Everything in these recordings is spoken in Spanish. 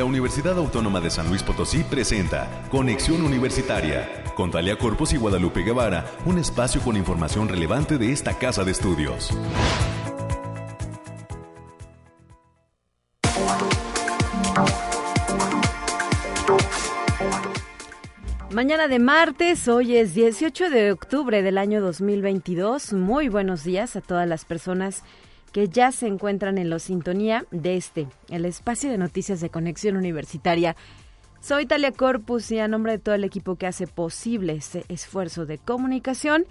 la Universidad Autónoma de San Luis Potosí presenta Conexión Universitaria con Talia Corpus y Guadalupe Guevara, un espacio con información relevante de esta casa de estudios. Mañana de martes, hoy es 18 de octubre del año 2022. Muy buenos días a todas las personas ya se encuentran en la sintonía de este, el espacio de noticias de conexión universitaria. Soy Talia Corpus y a nombre de todo el equipo que hace posible este esfuerzo de comunicación,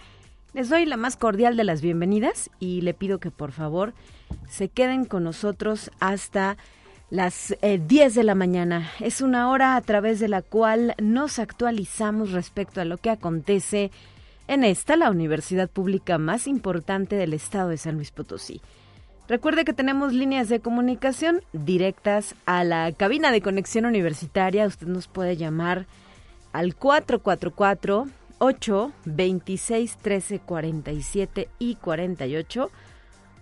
les doy la más cordial de las bienvenidas y le pido que por favor se queden con nosotros hasta las 10 eh, de la mañana. Es una hora a través de la cual nos actualizamos respecto a lo que acontece en esta, la universidad pública más importante del estado de San Luis Potosí. Recuerde que tenemos líneas de comunicación directas a la cabina de conexión universitaria. Usted nos puede llamar al 444 826 13 47 y 48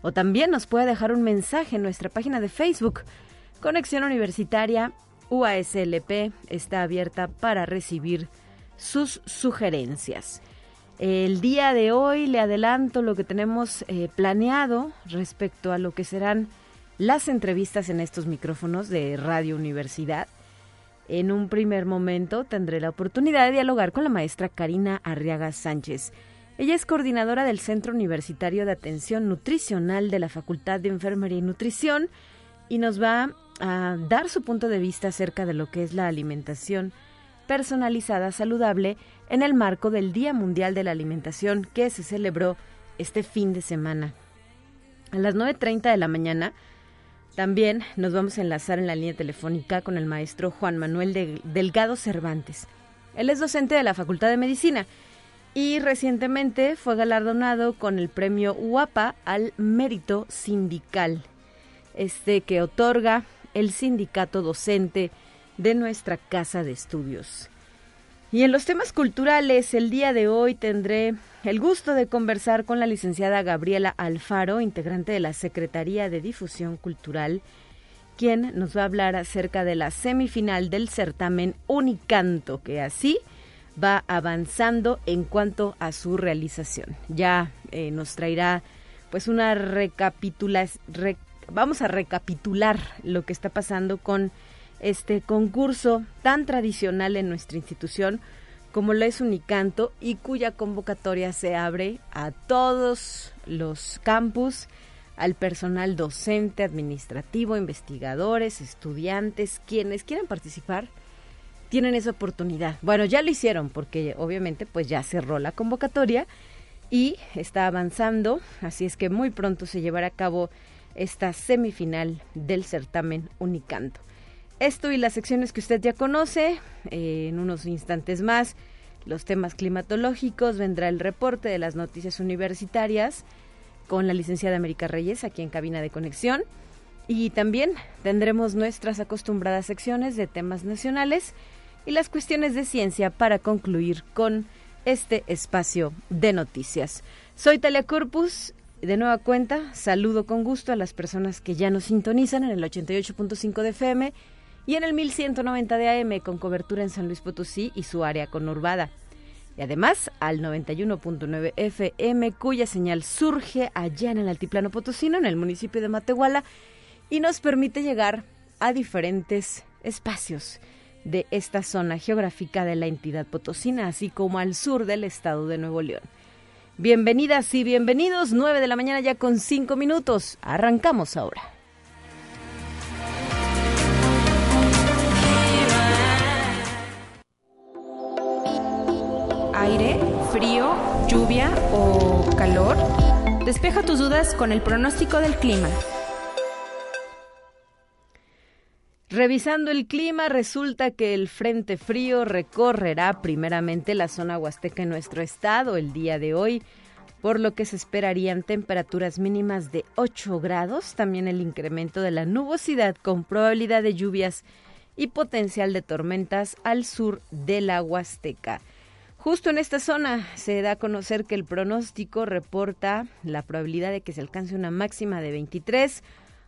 o también nos puede dejar un mensaje en nuestra página de Facebook. Conexión Universitaria UASLP está abierta para recibir sus sugerencias. El día de hoy le adelanto lo que tenemos eh, planeado respecto a lo que serán las entrevistas en estos micrófonos de Radio Universidad. En un primer momento tendré la oportunidad de dialogar con la maestra Karina Arriaga Sánchez. Ella es coordinadora del Centro Universitario de Atención Nutricional de la Facultad de Enfermería y Nutrición y nos va a dar su punto de vista acerca de lo que es la alimentación personalizada saludable en el marco del Día Mundial de la Alimentación que se celebró este fin de semana. A las 9.30 de la mañana también nos vamos a enlazar en la línea telefónica con el maestro Juan Manuel Delgado Cervantes. Él es docente de la Facultad de Medicina y recientemente fue galardonado con el premio UAPA al mérito sindical, este que otorga el sindicato docente de nuestra casa de estudios. Y en los temas culturales, el día de hoy tendré el gusto de conversar con la licenciada Gabriela Alfaro, integrante de la Secretaría de Difusión Cultural, quien nos va a hablar acerca de la semifinal del certamen Unicanto, que así va avanzando en cuanto a su realización. Ya eh, nos traerá pues una recapitulación, vamos a recapitular lo que está pasando con este concurso tan tradicional en nuestra institución como lo es Unicanto y cuya convocatoria se abre a todos los campus, al personal docente, administrativo, investigadores, estudiantes, quienes quieran participar, tienen esa oportunidad. Bueno, ya lo hicieron porque obviamente pues ya cerró la convocatoria y está avanzando, así es que muy pronto se llevará a cabo esta semifinal del certamen Unicanto. Esto y las secciones que usted ya conoce, eh, en unos instantes más, los temas climatológicos, vendrá el reporte de las noticias universitarias con la licenciada América Reyes aquí en cabina de conexión. Y también tendremos nuestras acostumbradas secciones de temas nacionales y las cuestiones de ciencia para concluir con este espacio de noticias. Soy Talia Corpus. De nueva cuenta, saludo con gusto a las personas que ya nos sintonizan en el 88.5 de FM y en el 1190 de AM con cobertura en San Luis Potosí y su área conurbada. Y además al 91.9 FM cuya señal surge allá en el altiplano potosino, en el municipio de Matehuala, y nos permite llegar a diferentes espacios de esta zona geográfica de la entidad potosina, así como al sur del estado de Nuevo León. Bienvenidas y bienvenidos, 9 de la mañana ya con 5 minutos. Arrancamos ahora. Aire, frío, lluvia o calor? Despeja tus dudas con el pronóstico del clima. Revisando el clima, resulta que el frente frío recorrerá primeramente la zona huasteca en nuestro estado el día de hoy, por lo que se esperarían temperaturas mínimas de 8 grados, también el incremento de la nubosidad con probabilidad de lluvias y potencial de tormentas al sur de la huasteca. Justo en esta zona se da a conocer que el pronóstico reporta la probabilidad de que se alcance una máxima de 23,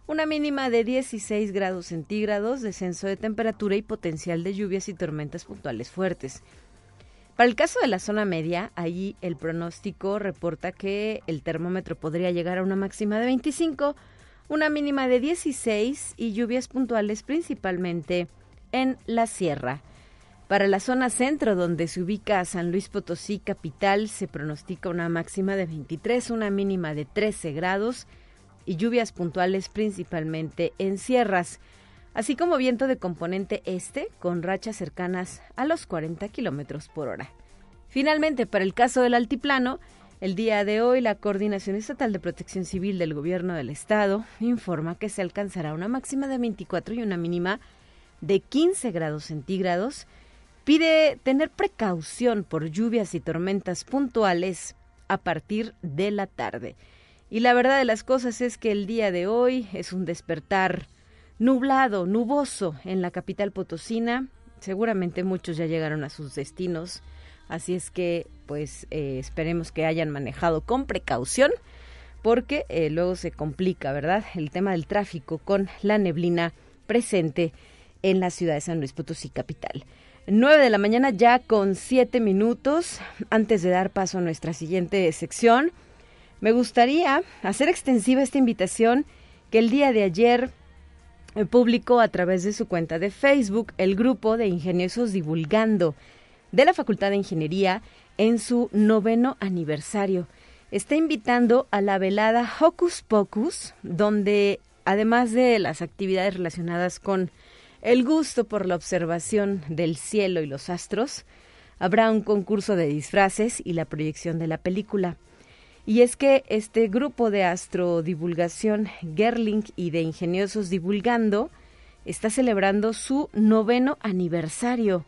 una mínima de 16 grados centígrados, descenso de temperatura y potencial de lluvias y tormentas puntuales fuertes. Para el caso de la zona media, allí el pronóstico reporta que el termómetro podría llegar a una máxima de 25, una mínima de 16 y lluvias puntuales principalmente en la sierra. Para la zona centro, donde se ubica San Luis Potosí capital, se pronostica una máxima de 23, una mínima de 13 grados y lluvias puntuales principalmente en sierras así como viento de componente este con rachas cercanas a los 40 kilómetros por hora. Finalmente, para el caso del altiplano, el día de hoy la Coordinación Estatal de Protección Civil del Gobierno del Estado informa que se alcanzará una máxima de 24 y una mínima de 15 grados centígrados. Pide tener precaución por lluvias y tormentas puntuales a partir de la tarde. Y la verdad de las cosas es que el día de hoy es un despertar nublado, nuboso en la capital potosina. Seguramente muchos ya llegaron a sus destinos, así es que pues eh, esperemos que hayan manejado con precaución porque eh, luego se complica, ¿verdad? El tema del tráfico con la neblina presente en la ciudad de San Luis Potosí capital. 9 de la mañana ya con siete minutos. Antes de dar paso a nuestra siguiente sección, me gustaría hacer extensiva esta invitación que el día de ayer publicó a través de su cuenta de Facebook el grupo de ingeniosos divulgando de la Facultad de Ingeniería en su noveno aniversario. Está invitando a la velada Hocus Pocus, donde además de las actividades relacionadas con el gusto por la observación del cielo y los astros, habrá un concurso de disfraces y la proyección de la película. Y es que este grupo de astrodivulgación Gerling y de Ingeniosos Divulgando está celebrando su noveno aniversario.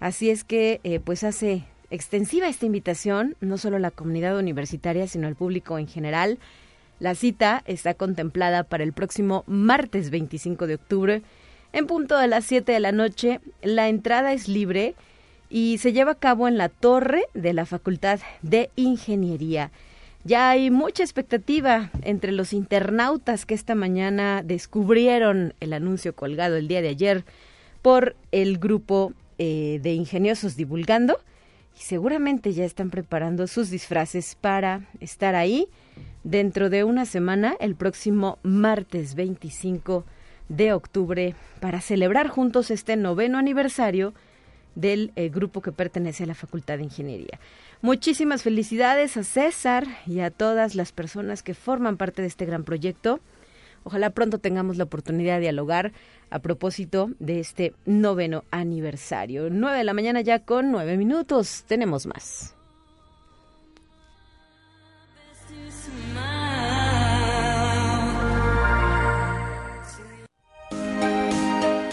Así es que eh, pues hace extensiva esta invitación, no solo a la comunidad universitaria, sino al público en general. La cita está contemplada para el próximo martes 25 de octubre, en punto de las 7 de la noche. La entrada es libre y se lleva a cabo en la torre de la Facultad de Ingeniería. Ya hay mucha expectativa entre los internautas que esta mañana descubrieron el anuncio colgado el día de ayer por el grupo eh, de ingeniosos divulgando y seguramente ya están preparando sus disfraces para estar ahí dentro de una semana, el próximo martes 25 de octubre, para celebrar juntos este noveno aniversario del eh, grupo que pertenece a la Facultad de Ingeniería. Muchísimas felicidades a César y a todas las personas que forman parte de este gran proyecto. Ojalá pronto tengamos la oportunidad de dialogar a propósito de este noveno aniversario. Nueve de la mañana ya con nueve minutos. Tenemos más.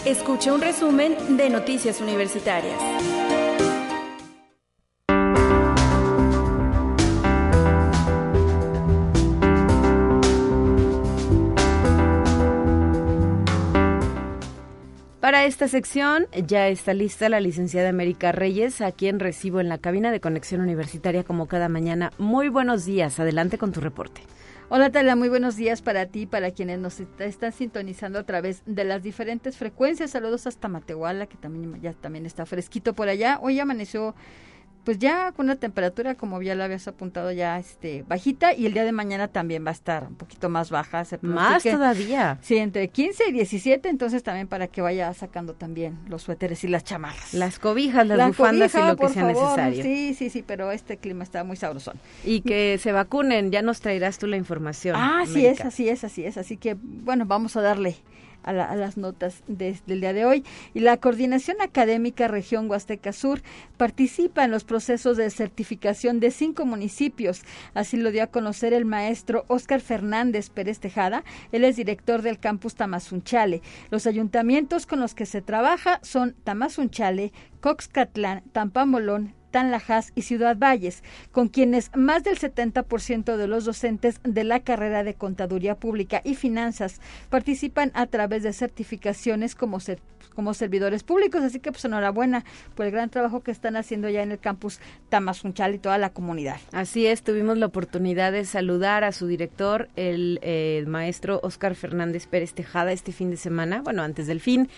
Escucha un resumen de Noticias Universitarias. Para esta sección ya está lista la licenciada América Reyes, a quien recibo en la cabina de conexión universitaria como cada mañana. Muy buenos días, adelante con tu reporte. Hola Tala, muy buenos días para ti, para quienes nos están sintonizando a través de las diferentes frecuencias. Saludos hasta Matehuala, que también ya también está fresquito por allá. Hoy amaneció pues ya con una temperatura como ya la habías apuntado ya este bajita y el día de mañana también va a estar un poquito más baja más todavía. Sí entre 15 y 17 entonces también para que vaya sacando también los suéteres y las chamarras. Las cobijas las bufandas y lo que sea necesario. sí sí sí pero este clima está muy sabrosón. Y que se vacunen ya nos traerás tú la información ah sí es así es así es así que bueno vamos a darle a, las notas del día de hoy. Y la Coordinación Académica Región Huasteca Sur participa en los procesos de certificación de cinco municipios. Así lo dio a conocer el maestro Óscar Fernández Pérez Tejada. Él es director del campus Tamazunchale. Los ayuntamientos con los que se trabaja son Tamazunchale, Coxcatlán, Tampamolón, Tanlajas y Ciudad Valles, con quienes más del 70% de los docentes de la carrera de Contaduría Pública y Finanzas participan a través de certificaciones como, como servidores públicos. Así que pues enhorabuena por el gran trabajo que están haciendo ya en el campus Tamazunchal y toda la comunidad. Así es, tuvimos la oportunidad de saludar a su director, el, el maestro Oscar Fernández Pérez Tejada, este fin de semana, bueno, antes del fin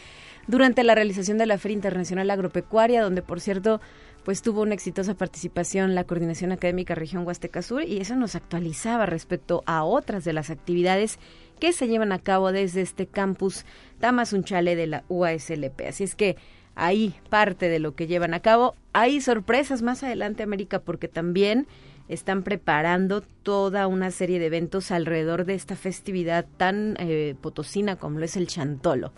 durante la realización de la Feria Internacional Agropecuaria, donde por cierto pues tuvo una exitosa participación la Coordinación Académica Región Huasteca Sur y eso nos actualizaba respecto a otras de las actividades que se llevan a cabo desde este campus Tamazunchale de la UASLP. Así es que ahí parte de lo que llevan a cabo. Hay sorpresas más adelante, América, porque también están preparando toda una serie de eventos alrededor de esta festividad tan eh, potosina como lo es el Chantolo.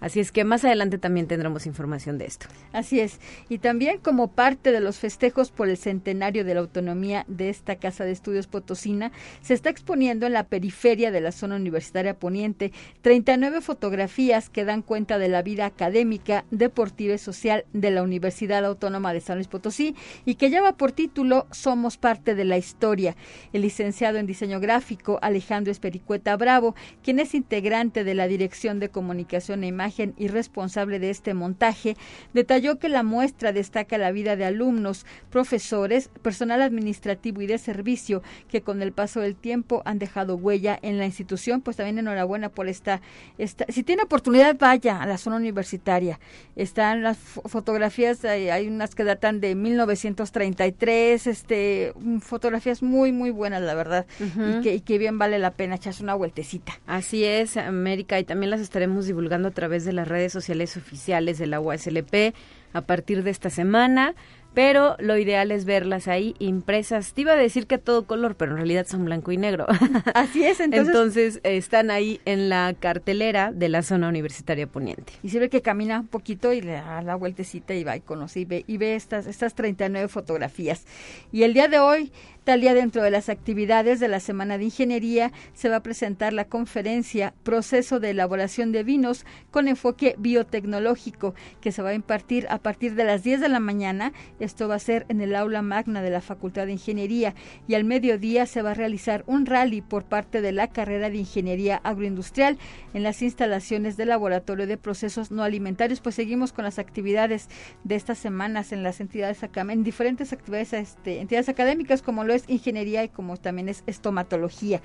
Así es que más adelante también tendremos información de esto. Así es. Y también como parte de los festejos por el centenario de la autonomía de esta Casa de Estudios Potosina, se está exponiendo en la periferia de la zona universitaria poniente 39 fotografías que dan cuenta de la vida académica, deportiva y social de la Universidad Autónoma de San Luis Potosí y que lleva por título Somos parte de la historia. El licenciado en diseño gráfico Alejandro Espericueta Bravo, quien es integrante de la Dirección de Comunicación e Imagen y responsable de este montaje, detalló que la muestra destaca la vida de alumnos, profesores, personal administrativo y de servicio que con el paso del tiempo han dejado huella en la institución. Pues también enhorabuena por esta, esta si tiene oportunidad vaya a la zona universitaria. Están las fotografías, hay, unas que datan de 1933, este, fotografías muy muy buenas la verdad y, que, y que bien vale la pena echarse una vueltecita. Así es, América, y también las estaremos divulgando a través de las redes sociales oficiales de la UASLP a partir de esta semana pero lo ideal es verlas ahí impresas. Te iba a decir que a todo color, pero en realidad son blanco y negro. Así es, entonces. entonces están ahí en la cartelera de la zona universitaria poniente. Y sirve que camina un poquito y le da la vueltecita y va y conoce y ve, y ve estas, estas 39 fotografías. Y el día de hoy Tal día dentro de las actividades de la Semana de Ingeniería se va a presentar la conferencia Proceso de elaboración de vinos con enfoque biotecnológico que se va a impartir a partir de las 10 de la mañana. Esto va a ser en el aula magna de la Facultad de Ingeniería y al mediodía se va a realizar un rally por parte de la carrera de Ingeniería Agroindustrial en las instalaciones del Laboratorio de Procesos No Alimentarios. Pues seguimos con las actividades de estas semanas en las entidades en diferentes actividades este, entidades académicas como lo ingeniería y como también es estomatología.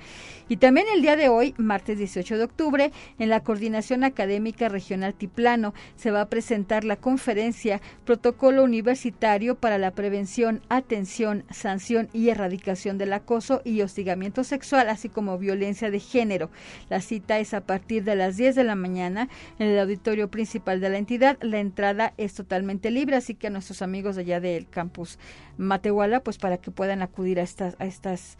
Y también el día de hoy, martes 18 de octubre, en la Coordinación Académica Regional Tiplano se va a presentar la conferencia Protocolo Universitario para la Prevención, Atención, Sanción y Erradicación del Acoso y Hostigamiento Sexual, así como violencia de género. La cita es a partir de las 10 de la mañana en el auditorio principal de la entidad. La entrada es totalmente libre, así que a nuestros amigos de allá del campus Matehuala, pues para que puedan acudir a estas, a estas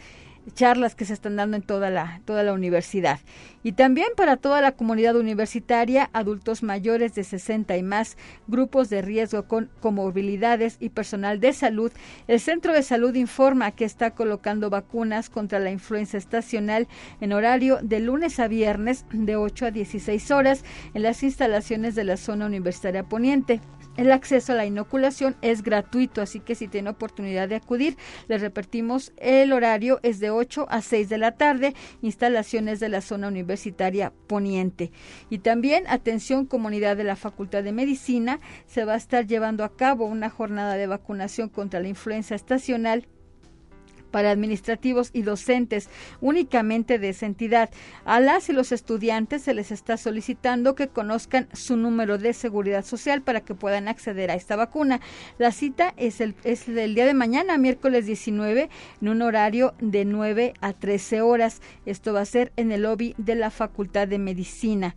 charlas que se están dando en toda la, toda la universidad. Y también para toda la comunidad universitaria, adultos mayores de 60 y más, grupos de riesgo con comorbilidades y personal de salud, el Centro de Salud informa que está colocando vacunas contra la influenza estacional en horario de lunes a viernes de 8 a 16 horas en las instalaciones de la zona universitaria poniente. El acceso a la inoculación es gratuito, así que si tiene oportunidad de acudir, les repetimos, el horario es de 8 a 6 de la tarde, instalaciones de la zona universitaria poniente. Y también, atención comunidad de la Facultad de Medicina, se va a estar llevando a cabo una jornada de vacunación contra la influenza estacional para administrativos y docentes únicamente de esa entidad. A las y los estudiantes se les está solicitando que conozcan su número de seguridad social para que puedan acceder a esta vacuna. La cita es el, es el día de mañana, miércoles 19, en un horario de 9 a 13 horas. Esto va a ser en el lobby de la Facultad de Medicina.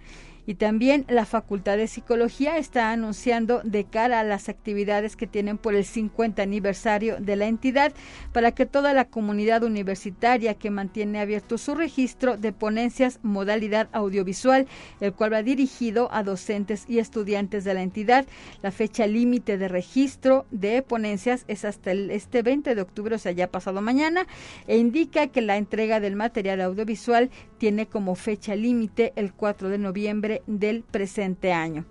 Y también la Facultad de Psicología está anunciando de cara a las actividades que tienen por el 50 aniversario de la entidad para que toda la comunidad universitaria que mantiene abierto su registro de ponencias modalidad audiovisual, el cual va dirigido a docentes y estudiantes de la entidad. La fecha límite de registro de ponencias es hasta el, este 20 de octubre, o sea, ya pasado mañana, e indica que la entrega del material audiovisual tiene como fecha límite el 4 de noviembre del presente año.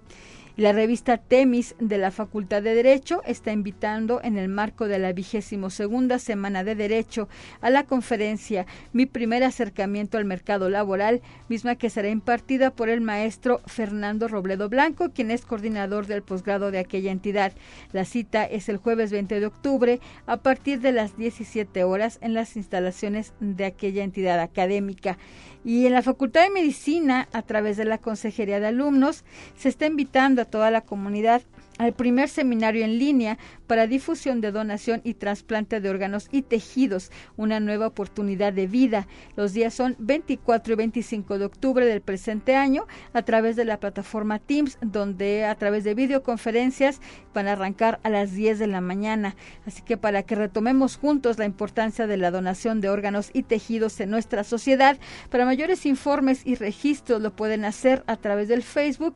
La revista Temis de la Facultad de Derecho está invitando en el marco de la vigésimo segunda Semana de Derecho a la conferencia Mi primer acercamiento al mercado laboral, misma que será impartida por el maestro Fernando Robledo Blanco, quien es coordinador del posgrado de aquella entidad. La cita es el jueves 20 de octubre a partir de las 17 horas en las instalaciones de aquella entidad académica. Y en la Facultad de Medicina, a través de la Consejería de Alumnos, se está invitando a toda la comunidad al primer seminario en línea para difusión de donación y trasplante de órganos y tejidos, una nueva oportunidad de vida. Los días son 24 y 25 de octubre del presente año a través de la plataforma Teams, donde a través de videoconferencias van a arrancar a las 10 de la mañana. Así que para que retomemos juntos la importancia de la donación de órganos y tejidos en nuestra sociedad, para mayores informes y registros lo pueden hacer a través del Facebook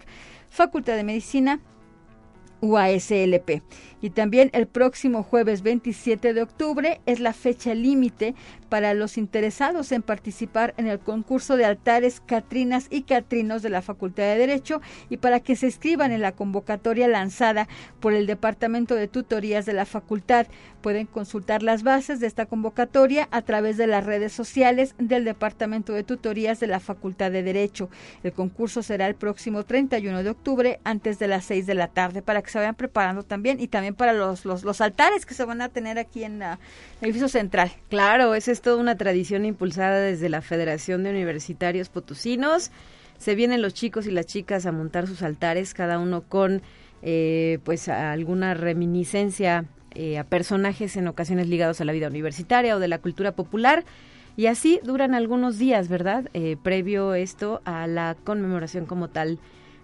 Facultad de Medicina UASLP. Y también el próximo jueves 27 de octubre es la fecha límite para los interesados en participar en el concurso de altares Catrinas y Catrinos de la Facultad de Derecho y para que se inscriban en la convocatoria lanzada por el Departamento de Tutorías de la Facultad. Pueden consultar las bases de esta convocatoria a través de las redes sociales del Departamento de Tutorías de la Facultad de Derecho. El concurso será el próximo 31 de octubre antes de las 6 de la tarde para se vayan preparando también y también para los, los, los altares que se van a tener aquí en el edificio central. Claro, ese es toda una tradición impulsada desde la Federación de Universitarios Potosinos. Se vienen los chicos y las chicas a montar sus altares, cada uno con eh, pues alguna reminiscencia eh, a personajes en ocasiones ligados a la vida universitaria o de la cultura popular. Y así duran algunos días, ¿verdad? Eh, previo esto a la conmemoración como tal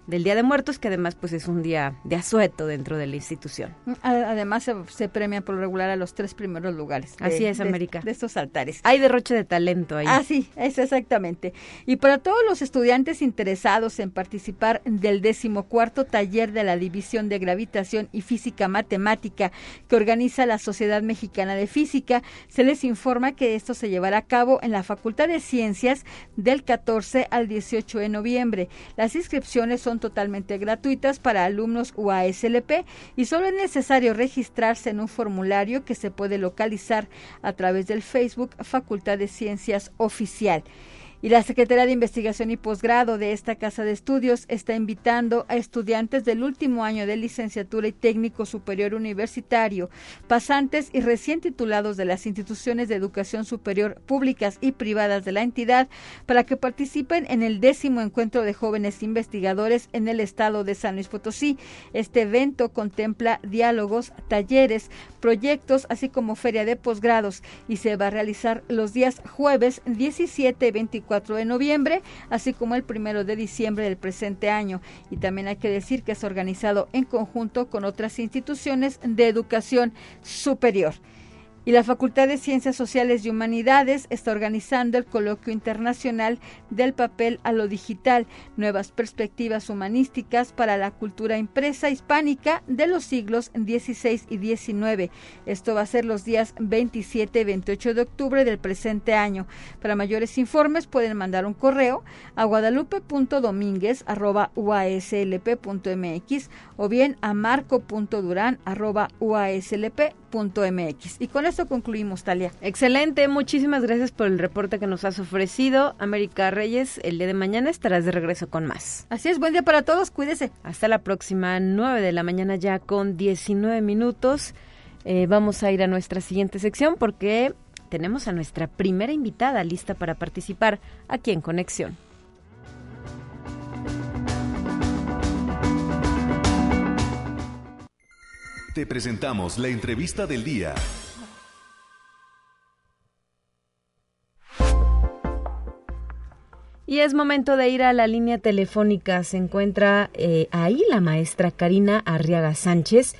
del Día de Muertos, que además pues es un día de asueto dentro de la institución. Además se, se premia por regular a los tres primeros lugares. Así es, América. De, estos altares. Hay derroche de talento ahí. Así, es exactamente. Y para todos los estudiantes interesados en participar del decimocuarto taller de la División de Gravitación y Física Matemática que organiza la Sociedad Mexicana de Física, se les informa que esto se llevará a cabo en la Facultad de Ciencias del 14 al 18 de noviembre. Las inscripciones son totalmente gratuitas para alumnos UASLP y solo es necesario registrarse en un formulario que se puede localizar a través del Facebook Facultad de Ciencias Oficial. Y la Secretaría de Investigación y Posgrado de esta Casa de Estudios está invitando a estudiantes del último año de licenciatura y técnico superior universitario, pasantes y recién titulados de las instituciones de educación superior públicas y privadas de la entidad para que participen en el décimo encuentro de jóvenes investigadores en el estado de San Luis Potosí. Este evento contempla diálogos, talleres, proyectos, así como feria de posgrados y se va a realizar los días jueves 17 y 24 4 de noviembre, así como el primero de diciembre del presente año. Y también hay que decir que es organizado en conjunto con otras instituciones de educación superior. Y la Facultad de Ciencias Sociales y Humanidades está organizando el coloquio internacional del papel a lo digital, nuevas perspectivas humanísticas para la cultura impresa hispánica de los siglos XVI y XIX. Esto va a ser los días 27 y 28 de octubre del presente año. Para mayores informes pueden mandar un correo a guadalupe.domínguez.uaslp.mx o bien a marco.duran.uaslp.mx. Y con eso concluimos, Talia. Excelente, muchísimas gracias por el reporte que nos has ofrecido. América Reyes, el día de mañana estarás de regreso con más. Así es, buen día para todos, cuídese. Hasta la próxima, 9 de la mañana ya con 19 minutos. Eh, vamos a ir a nuestra siguiente sección porque tenemos a nuestra primera invitada lista para participar aquí en Conexión. Te presentamos la entrevista del día. Y es momento de ir a la línea telefónica. Se encuentra eh, ahí la maestra Karina Arriaga Sánchez,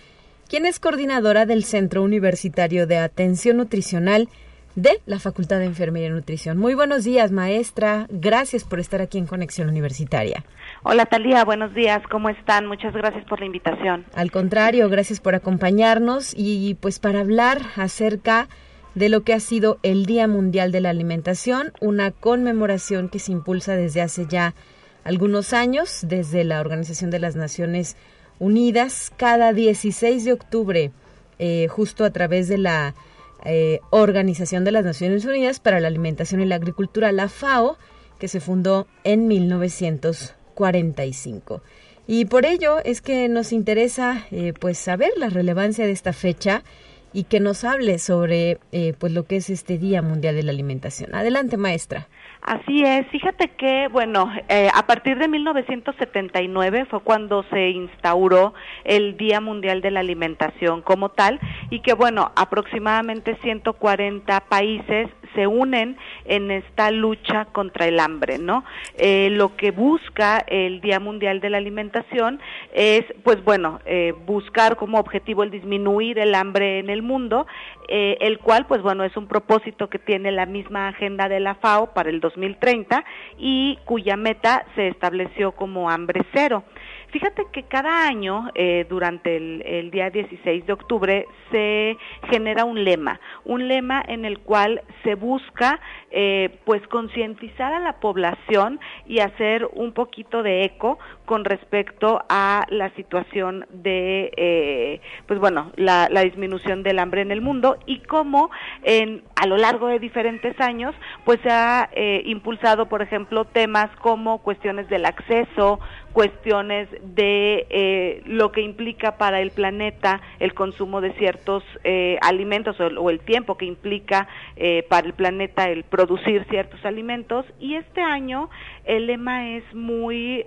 quien es coordinadora del Centro Universitario de Atención Nutricional de la Facultad de Enfermería y Nutrición. Muy buenos días, maestra. Gracias por estar aquí en Conexión Universitaria. Hola, Talía. Buenos días. ¿Cómo están? Muchas gracias por la invitación. Al contrario, gracias por acompañarnos y pues para hablar acerca de lo que ha sido el Día Mundial de la Alimentación, una conmemoración que se impulsa desde hace ya algunos años desde la Organización de las Naciones Unidas cada 16 de octubre, eh, justo a través de la eh, Organización de las Naciones Unidas para la Alimentación y la Agricultura, la FAO, que se fundó en 1945. Y por ello es que nos interesa eh, pues saber la relevancia de esta fecha y que nos hable sobre eh, pues lo que es este Día Mundial de la Alimentación. Adelante, maestra. Así es, fíjate que, bueno, eh, a partir de 1979 fue cuando se instauró el Día Mundial de la Alimentación como tal y que, bueno, aproximadamente 140 países se unen en esta lucha contra el hambre, ¿no? Eh, lo que busca el Día Mundial de la Alimentación es, pues bueno, eh, buscar como objetivo el disminuir el hambre en el mundo, eh, el cual, pues bueno, es un propósito que tiene la misma agenda de la FAO para el 2030 y cuya meta se estableció como hambre cero. Fíjate que cada año, eh, durante el, día 16 de octubre, se genera un lema, un lema en el cual se busca, eh, pues, concientizar a la población y hacer un poquito de eco con respecto a la situación de, eh, pues, bueno, la, disminución del hambre en el mundo y cómo a lo largo de diferentes años, pues, se ha impulsado, por ejemplo, temas como cuestiones del acceso, cuestiones de eh, lo que implica para el planeta el consumo de ciertos eh, alimentos o, el tiempo que implica eh, para el planeta el producir ciertos alimentos. Y este año el lema es muy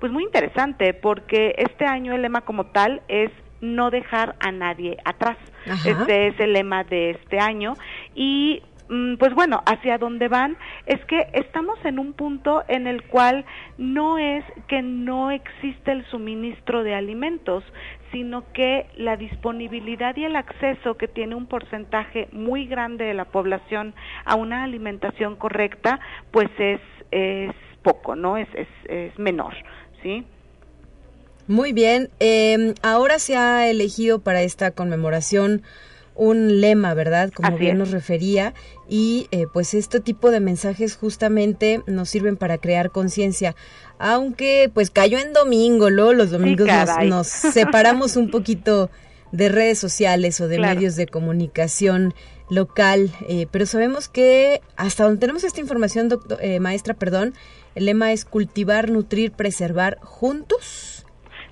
pues muy interesante porque este año el lema como tal es no dejar a nadie atrás. Este es el lema de este año. Y pues bueno, hacia dónde van es que estamos en un punto en el cual no es que no existe el suministro de alimentos, sino que la disponibilidad y el acceso que tiene un porcentaje muy grande de la población a una alimentación correcta, pues es, es poco, ¿no? Es, es, es menor, ¿sí? Muy bien, eh, ahora se ha elegido para esta conmemoración un lema, ¿verdad? Como bien nos refería. Y eh, pues este tipo de mensajes justamente nos sirven para crear conciencia. Aunque pues cayó en domingo, ¿no? Los domingos nos, separamos un poquito de redes sociales o de medios de comunicación local, eh, pero sabemos que hasta donde tenemos esta información, doctor, eh, maestra, perdón, el lema es cultivar, nutrir, preservar juntos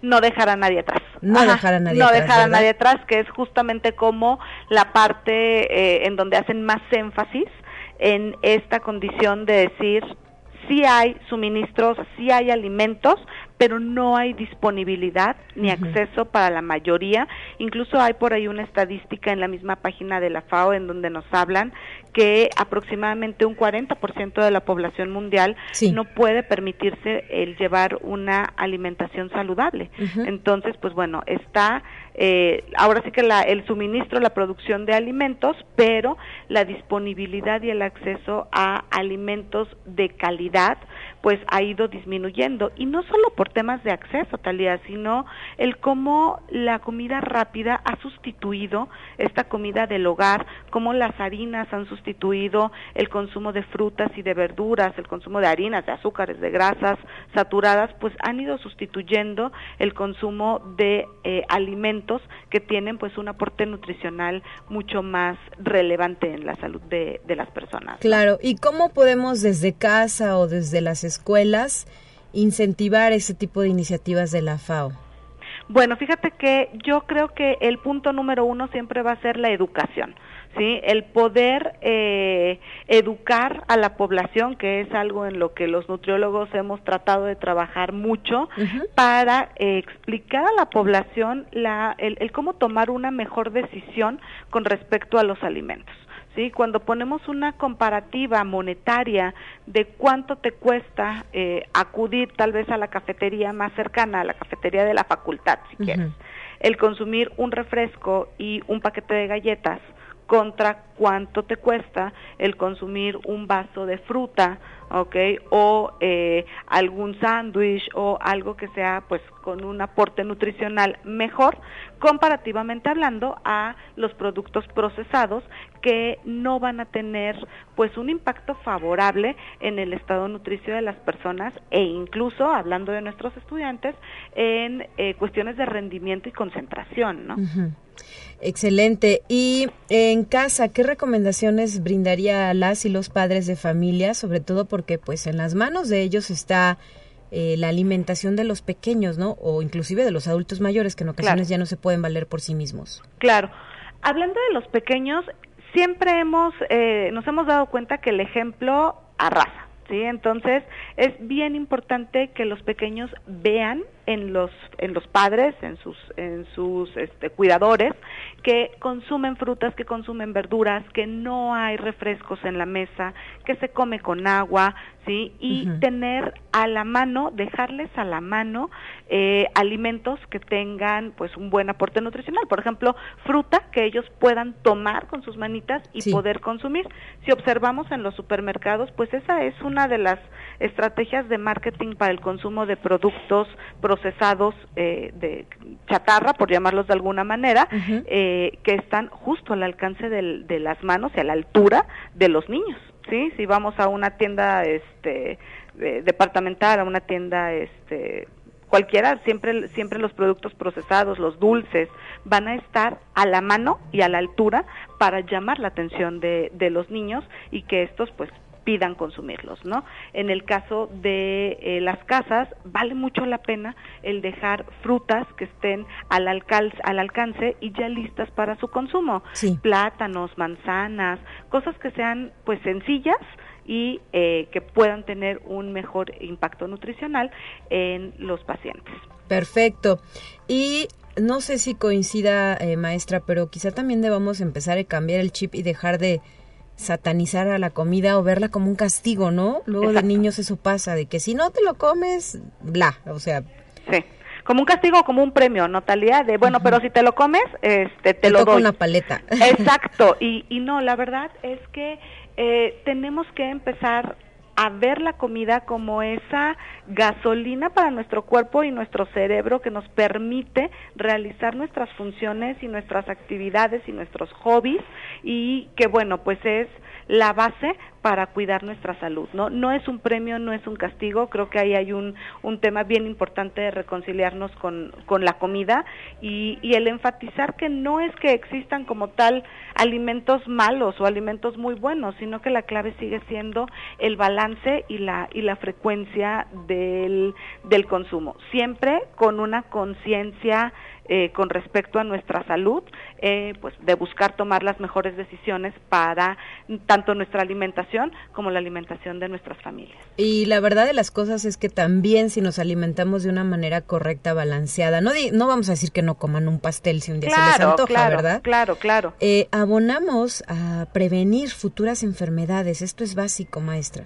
no dejar a nadie atrás. No dejar a nadie no atrás. No dejar a nadie atrás, que es justamente como la parte eh, en donde hacen más énfasis en esta condición de decir sí hay suministros, sí hay alimentos, pero no hay disponibilidad ni acceso para la mayoría. Incluso hay por ahí una estadística en la misma página de la FAO en donde nos hablan que aproximadamente un 40% de la población mundial no puede permitirse el llevar una alimentación saludable. Entonces, pues bueno, está eh, ahora sí que el suministro, la producción de alimentos, pero la disponibilidad y el acceso a alimentos de calidad, pues ha ido disminuyendo. Y no solo por temas de acceso, Talía, sino el cómo la comida rápida ha sustituido esta comida del hogar, cómo las harinas han sustituido el consumo de frutas y de verduras, el consumo de harinas, de azúcares, de grasas saturadas, pues han ido sustituyendo el consumo de eh, alimentos que tienen pues un aporte nutricional mucho más relevante en la salud de, de las personas. Claro, ¿y cómo podemos desde casa o desde las escuelas incentivar ese tipo de iniciativas de la FAO? Bueno, fíjate que yo creo que el punto número uno siempre va a ser la educación. ¿Sí? El poder eh, educar a la población, que es algo en lo que los nutriólogos hemos tratado de trabajar mucho, para eh, explicar a la población la, el cómo tomar una mejor decisión con respecto a los alimentos. ¿sí? Cuando ponemos una comparativa monetaria de cuánto te cuesta eh, acudir tal vez a la cafetería más cercana, a la cafetería de la facultad, si quieres, el consumir un refresco y un paquete de galletas contra cuánto te cuesta el consumir un vaso de fruta ¿ok? O eh, algún sándwich o algo que sea pues con un aporte nutricional mejor comparativamente hablando a los productos procesados que no van a tener pues un impacto favorable en el estado nutricio de las personas e incluso hablando de nuestros estudiantes en eh, cuestiones de rendimiento y concentración, ¿no? Excelente. Y en casa, ¿qué recomendaciones brindaría a las y los padres de familia, sobre todo porque pues en las manos de ellos está eh, la alimentación de los pequeños, ¿no? O inclusive de los adultos mayores que en ocasiones ya no se pueden valer por sí mismos. Claro. Hablando de los pequeños, siempre hemos eh, nos hemos dado cuenta que el ejemplo arrasa. ¿Sí? Entonces es bien importante que los pequeños vean en los en los padres, en sus en sus este, cuidadores que consumen frutas, que consumen verduras, que no hay refrescos en la mesa, que se come con agua, ¿sí? Y tener a la mano, dejarles a la mano eh, alimentos que tengan pues un buen aporte nutricional. Por ejemplo, fruta que ellos puedan tomar con sus manitas y poder consumir. Si observamos en los supermercados, pues esa es una de las estrategias de marketing para el consumo de productos procesados eh, de chatarra, por llamarlos de alguna manera, eh, que están justo al alcance de las manos y a la altura de los niños. ¿sí? Si vamos a una tienda este, departamental, a una tienda este, cualquiera, siempre, siempre los productos procesados, los dulces, van a estar a la mano y a la altura para llamar la atención de, de los niños y que estos pues pidan consumirlos, ¿no? En el caso de eh, las casas, vale mucho la pena el dejar frutas que estén al, alcance, al alcance y ya listas para su consumo. Plátanos, manzanas, cosas que sean pues sencillas, y eh, que puedan tener un mejor impacto nutricional en los pacientes. Perfecto. Y no sé si coincida, eh, maestra, pero quizá también debamos empezar a cambiar el chip y dejar de satanizar a la comida o verla como un castigo, ¿no? Luego de niños eso pasa, de que si no te lo comes, bla, o sea... Sí, como un castigo como un premio, ¿no, Talía? De, bueno, pero si te lo comes, este, te, lo doy. una paleta. Exacto, y, y no, la verdad es que eh, tenemos que empezar a ver la comida como esa gasolina para nuestro cuerpo y nuestro cerebro que nos permite realizar nuestras funciones y nuestras actividades y nuestros hobbies y que bueno, pues es la base para cuidar nuestra salud, ¿no? No es un premio, no es un castigo, creo que ahí hay un, un tema bien importante de reconciliarnos con, con la comida y, y el enfatizar que no es que existan como tal alimentos malos o alimentos muy buenos, sino que la clave sigue siendo el balance y la, y la frecuencia del, del consumo, siempre con una conciencia eh, con respecto a nuestra salud, eh, pues de buscar tomar las mejores decisiones para tanto nuestra alimentación como la alimentación de nuestras familias. Y la verdad de las cosas es que también si nos alimentamos de una manera correcta, balanceada, no, no vamos a decir que no coman un pastel si un día se les antoja, claro, ¿verdad? Claro, claro. Eh, abonamos a prevenir futuras enfermedades. Esto es básico, maestra.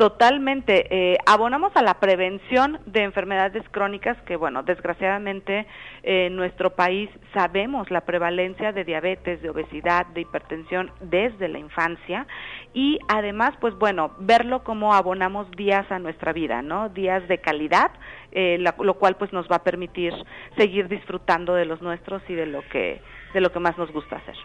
Totalmente. Eh, abonamos a la prevención de enfermedades crónicas que, bueno, desgraciadamente en nuestro país sabemos la prevalencia de diabetes, de obesidad, de hipertensión desde la infancia y además, pues bueno, verlo como abonamos días a nuestra vida, ¿no? Días de calidad, eh, lo cual pues nos va a permitir seguir disfrutando de los nuestros y de lo que de lo que más nos gusta hacer.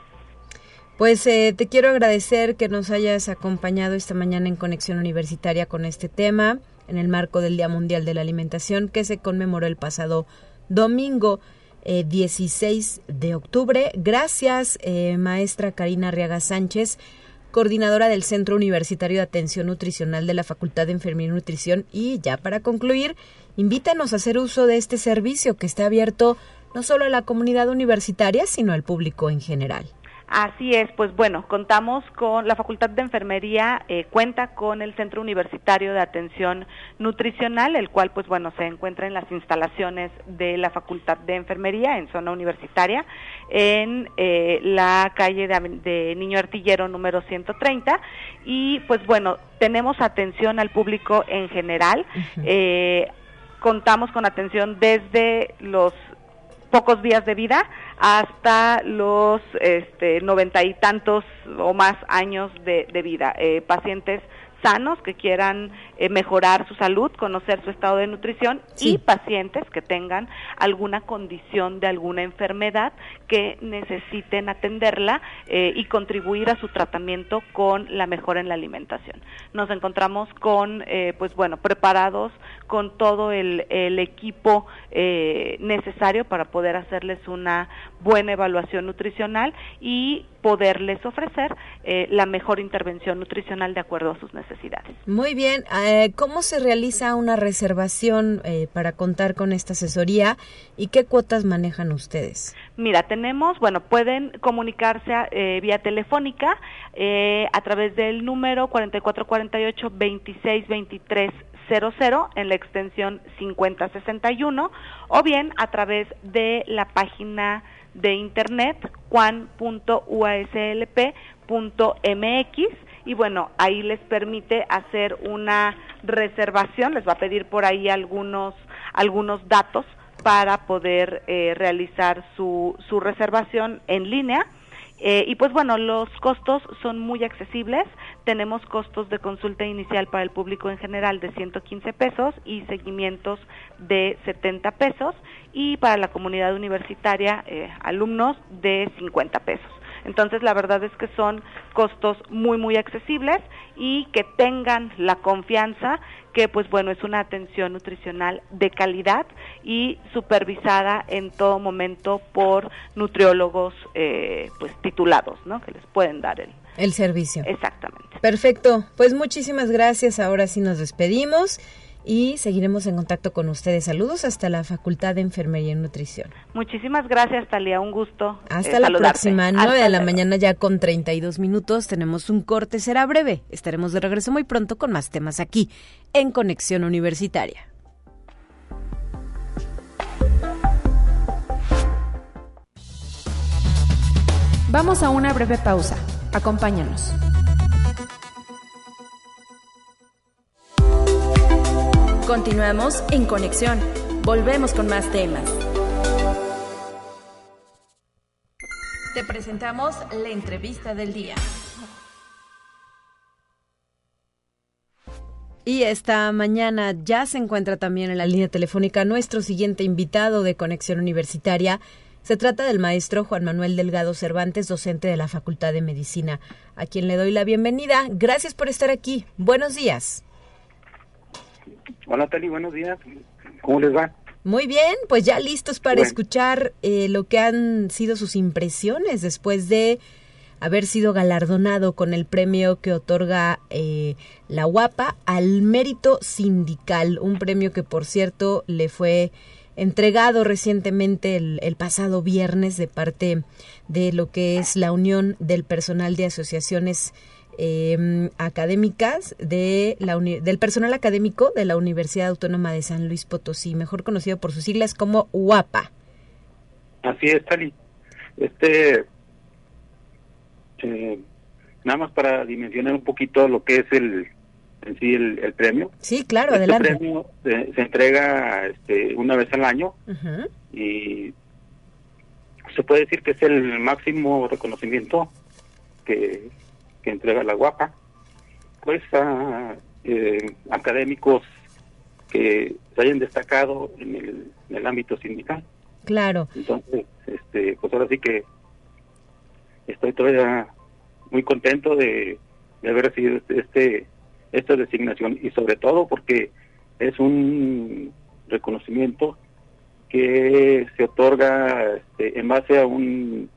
Pues eh, te quiero agradecer que nos hayas acompañado esta mañana en Conexión Universitaria con este tema, en el marco del Día Mundial de la Alimentación, que se conmemoró el pasado domingo 16 eh, de octubre. Gracias, eh, maestra Karina Arriaga Sánchez, coordinadora del Centro Universitario de Atención Nutricional de la Facultad de Enfermería y Nutrición. Y ya para concluir, invítanos a hacer uso de este servicio que está abierto no solo a la comunidad universitaria, sino al público en general. Así es, pues bueno, contamos con la Facultad de Enfermería, eh, cuenta con el Centro Universitario de Atención Nutricional, el cual pues bueno se encuentra en las instalaciones de la Facultad de Enfermería en zona universitaria, en eh, la calle de, Niño Artillero número 130 y pues bueno, tenemos atención al público en general. Eh, contamos con atención desde los pocos días de vida hasta los este, noventa y tantos o más años de, vida. Eh, pacientes sanos que quieran eh, mejorar su salud, conocer su estado de nutrición y pacientes que tengan alguna condición de alguna enfermedad que necesiten atenderla eh, y contribuir a su tratamiento con la mejora en la alimentación. Nos encontramos con, eh, pues bueno, preparados con todo el, el equipo necesario para poder hacerles una buena evaluación nutricional y poderles ofrecer eh, la mejor intervención nutricional de acuerdo a sus necesidades. Muy bien, eh, ¿cómo se realiza una reservación eh, para contar con esta asesoría y qué cuotas manejan ustedes? Mira, tenemos, bueno, pueden comunicarse vía telefónica a través del número 4448 2623 00 en la extensión 5061 o bien a través de la página de internet juan.uaslp.mx y bueno, ahí les permite hacer una reservación, les va a pedir por ahí algunos algunos datos para poder eh, realizar su, su reservación en línea eh, y pues bueno, los costos son muy accesibles. Tenemos costos de consulta inicial para el público en general de 115 pesos y seguimientos de 70 pesos y para la comunidad universitaria, eh, alumnos de 50 pesos. Entonces, la verdad es que son costos muy, muy accesibles y que tengan la confianza que, pues bueno, es una atención nutricional de calidad y supervisada en todo momento por nutriólogos, eh, pues titulados, ¿no? Que les pueden dar el, el servicio. Exactamente. Perfecto. Pues muchísimas gracias. Ahora sí nos despedimos y seguiremos en contacto con ustedes. Saludos hasta la Facultad de Enfermería y Nutrición. Muchísimas gracias, Talia. Un gusto. Hasta eh, la próxima, 9 de la mañana ya con 32 minutos. Tenemos un corte, será breve. Estaremos de regreso muy pronto con más temas aquí en Conexión Universitaria. Vamos a una breve pausa. Acompáñanos. Continuamos en conexión. Volvemos con más temas. Te presentamos la entrevista del día. Y esta mañana ya se encuentra también en la línea telefónica nuestro siguiente invitado de Conexión Universitaria. Se trata del maestro Juan Manuel Delgado Cervantes, docente de la Facultad de Medicina, a quien le doy la bienvenida. Gracias por estar aquí. Buenos días. Hola Tali, buenos días. ¿Cómo les va? Muy bien, pues ya listos para escuchar eh, lo que han sido sus impresiones después de haber sido galardonado con el premio que otorga eh, la UAPA al mérito sindical, un premio que por cierto le fue entregado recientemente el, el, pasado viernes de parte de lo que es la Unión del Personal de Asociaciones eh, académicas de la del personal académico de la Universidad Autónoma de San Luis Potosí, mejor conocido por sus siglas como UAPA. Así es, Tali. Este, eh, nada más para dimensionar un poquito lo que es el en sí el, premio. Sí, claro, este adelante. El premio se, entrega este, una vez al año y se puede decir que es el máximo reconocimiento que que entrega la guapa, pues a eh, académicos que se hayan destacado en el, ámbito sindical. Claro. Entonces, este, pues ahora sí que estoy todavía muy contento de, haber recibido este, este, esta designación y sobre todo porque es un reconocimiento que se otorga este, en base a un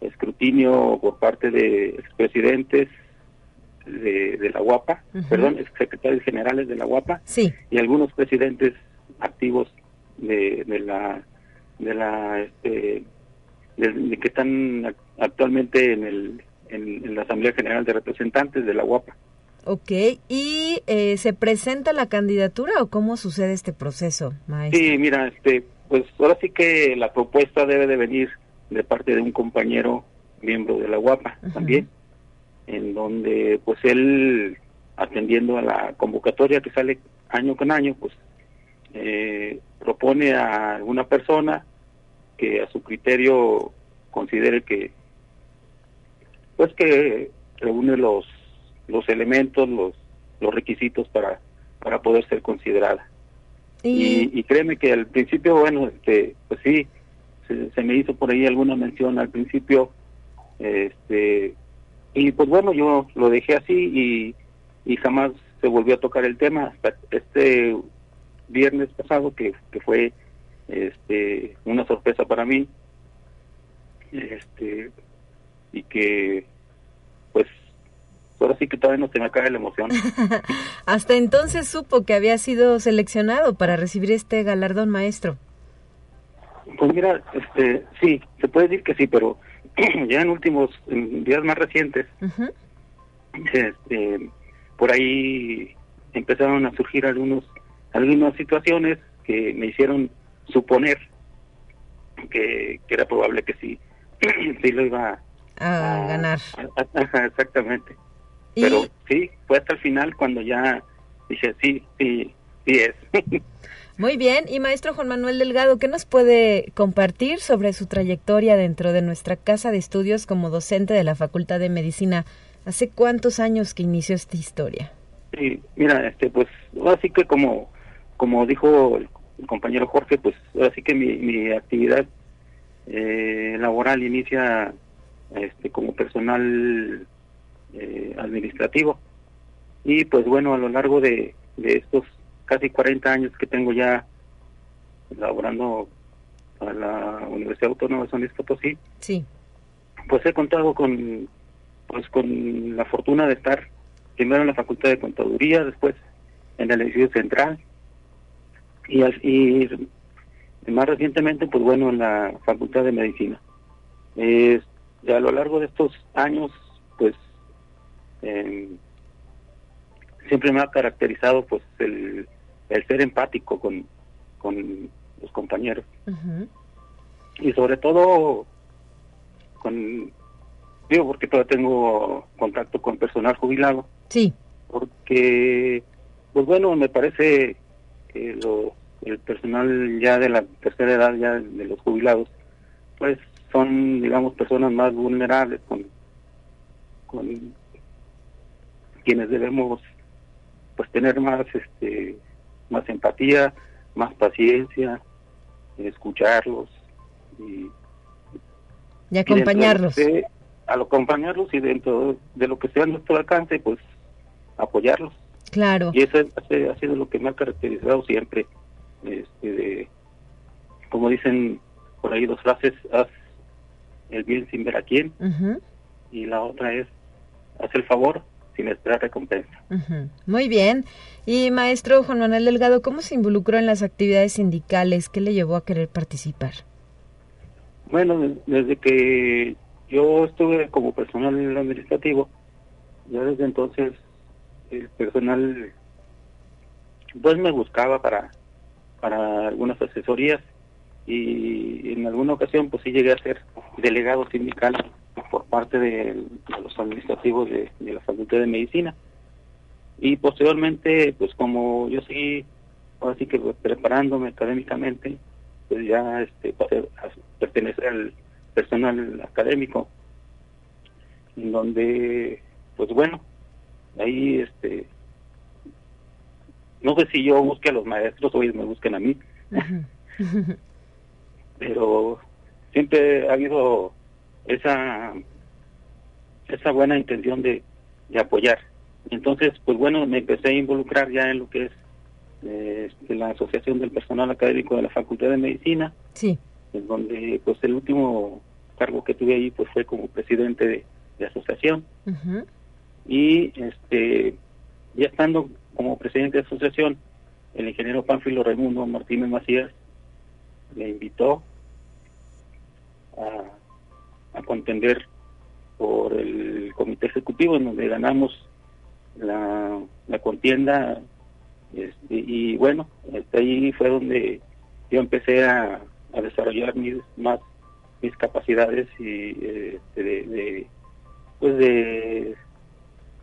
escrutinio por parte de expresidentes de, de la UAPA, perdón, secretarios generales de la UAPA sí. y algunos presidentes activos de, de la de la este, de, que están actualmente en el en, la Asamblea General de Representantes de la UAPA. Ok, ¿y eh, se presenta la candidatura o cómo sucede este proceso, maestro? Sí, mira, este, pues ahora sí que la propuesta debe de venir de parte de un compañero miembro de la UAPA también, en donde pues él, atendiendo a la convocatoria que sale año con año, pues eh, propone a alguna persona que a su criterio considere que pues que reúne los los elementos los los requisitos para para poder ser considerada. Y, créeme que al principio bueno este pues sí se, me hizo por ahí alguna mención al principio este y pues bueno yo lo dejé así y, jamás se volvió a tocar el tema hasta este viernes pasado que, que fue este una sorpresa para mí este y que pues ahora sí que todavía no se me cae la emoción. Hasta entonces supo que había sido seleccionado para recibir este galardón maestro. Pues mira, este, sí, se puede decir que sí, pero ya en últimos días más recientes, este, por ahí empezaron a surgir algunos, algunas situaciones que me hicieron suponer que, que era probable que sí, sí lo iba a, ganar. exactamente. Pero sí, fue hasta el final cuando ya dije, sí, sí, sí es. Muy bien, y maestro Juan Manuel Delgado, ¿qué nos puede compartir sobre su trayectoria dentro de nuestra casa de estudios como docente de la Facultad de Medicina? ¿Hace cuántos años que inició esta historia? Sí, mira, este, pues así que como, como dijo el compañero Jorge, pues así que mi, mi actividad eh, laboral inicia este, como personal eh, administrativo. Y pues bueno, a lo largo de, estos casi 40 años que tengo ya laborando a la Universidad Autónoma de San Luis Potosí, sí. pues he contado con pues con la fortuna de estar primero en la Facultad de Contaduría, después en el Edificio Central y, y más recientemente, pues bueno, en la Facultad de Medicina. Eh, a lo largo de estos años, pues eh, siempre me ha caracterizado pues el, el ser empático con, con los compañeros. Y sobre todo con, digo, porque todavía tengo contacto con personal jubilado. Sí. Porque, pues bueno, me parece que lo, el personal ya de la tercera edad, ya de los jubilados, pues son, digamos, personas más vulnerables con, con quienes debemos pues tener más este más empatía más paciencia escucharlos y, y acompañarlos. al acompañarlos y dentro de lo que sea nuestro alcance pues apoyarlos. Claro. Y eso ha sido lo que me ha caracterizado siempre este de como dicen por ahí dos frases haz el bien sin ver a quién y la otra es haz el favor sin esperar recompensa. Muy bien. Y maestro Juan Manuel Delgado, ¿cómo se involucró en las actividades sindicales? ¿Qué le llevó a querer participar? Bueno, desde que yo estuve como personal administrativo, ya desde entonces el personal pues me buscaba para para algunas asesorías y en alguna ocasión pues sí llegué a ser delegado sindical parte de, los administrativos de, la Facultad de Medicina. Y posteriormente, pues como yo seguí, ahora sí que preparándome académicamente, pues ya este, pasé a pertenecer al personal académico, en donde, pues bueno, ahí este, no sé si yo busque a los maestros o ellos me busquen a mí, pero siempre ha habido esa esa buena intención de, de apoyar. Entonces, pues bueno, me empecé a involucrar ya en lo que es eh, la Asociación del Personal Académico de la Facultad de Medicina, sí. en donde pues el último cargo que tuve ahí pues fue como presidente de, de asociación. Y este ya estando como presidente de asociación, el ingeniero Pánfilo Raimundo Martínez Macías me invitó a a contender por el comité ejecutivo en donde ganamos la, la contienda este, y bueno este, ahí fue donde yo empecé a, a desarrollar mis más mis capacidades y este, de, pues de,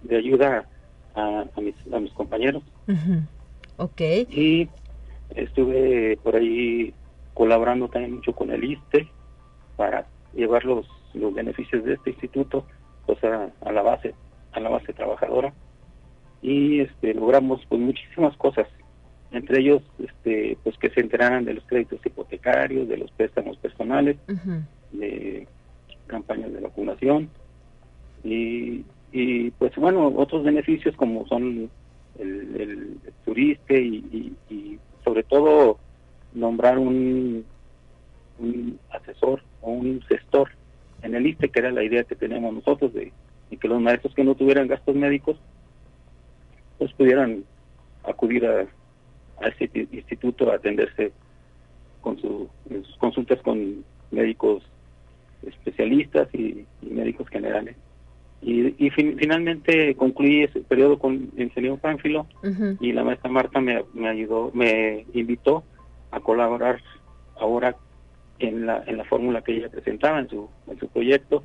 de ayuda a, a, mis, a mis compañeros. Okay y estuve por ahí colaborando también mucho con el ISTE para llevar los, los beneficios de este instituto pues a, la base a la base trabajadora. Y este logramos pues muchísimas cosas. Entre ellos este pues que se enteraran de los créditos hipotecarios de los préstamos personales de campañas de vacunación. Y, y pues bueno otros beneficios como son el, el, turiste y, y, sobre todo nombrar un, un asesor o un gestor en el ISTE, que era la idea que teníamos nosotros, de, que los maestros que no tuvieran gastos médicos, pues pudieran acudir a, a ese instituto a atenderse con sus consultas con médicos especialistas y, médicos generales. Y, y finalmente concluí ese periodo con el ingeniero Pánfilo y la maestra Marta me, me ayudó, me invitó a colaborar ahora en la, en la fórmula que ella presentaba en su, en su proyecto,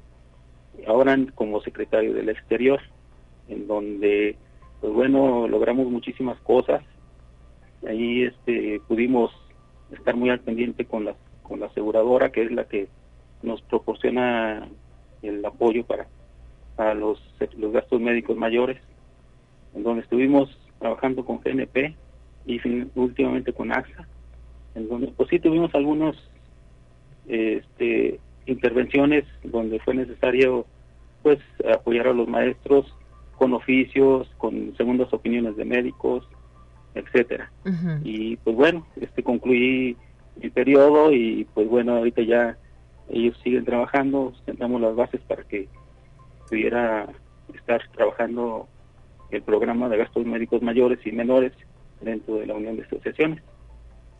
ahora como secretario del exterior, en donde, pues bueno, logramos muchísimas cosas. Ahí este, pudimos estar muy al pendiente con la, con la aseguradora, que es la que nos proporciona el apoyo para, para los, los gastos médicos mayores, en donde estuvimos trabajando con GNP y últimamente con AXA, en donde pues sí tuvimos algunos este, intervenciones donde fue necesario pues apoyar a los maestros con oficios, con segundas opiniones de médicos, etcétera. Y pues bueno, este concluí mi periodo y pues bueno, ahorita ya ellos siguen trabajando, sentamos las bases para que pudiera estar trabajando el programa de gastos médicos mayores y menores dentro de la Unión de Asociaciones.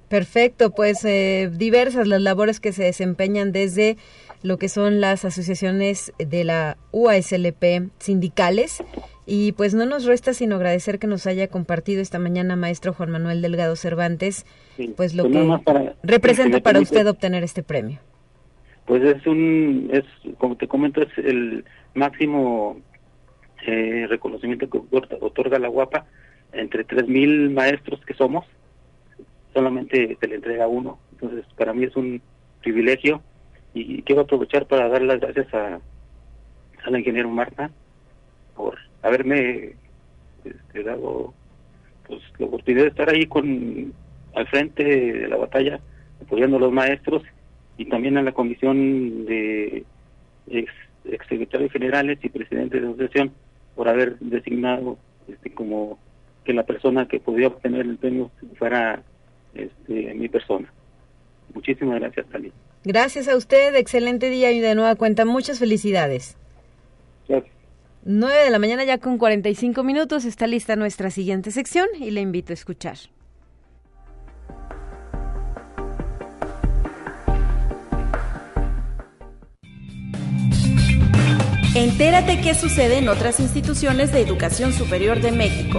Perfecto, pues eh, diversas las labores que se desempeñan desde lo que son las asociaciones de la UASLP sindicales. Y pues no nos resta sino agradecer que nos haya compartido esta mañana maestro Juan Manuel Delgado Cervantes, pues lo pues que representa para usted obtener este premio. Pues es un, es como te comento, es el máximo eh, reconocimiento que otorga la UAPA entre 3.000 maestros que somos solamente se le entrega uno. Entonces, para mí es un privilegio y quiero aprovechar para dar las gracias a, al ingeniero Marta por haberme este, dado pues, la oportunidad de estar ahí con al frente de la batalla apoyando a los maestros y también a la comisión de ex, secretarios generales y presidente de la asociación por haber designado este como que la persona que podía obtener el premio fuera este, mi persona. Muchísimas gracias, Talía. Gracias a usted, excelente día y de nueva cuenta muchas felicidades. Gracias. 9 de la mañana ya con 45 minutos está lista nuestra siguiente sección y le invito a escuchar. Entérate qué sucede en otras instituciones de educación superior de México.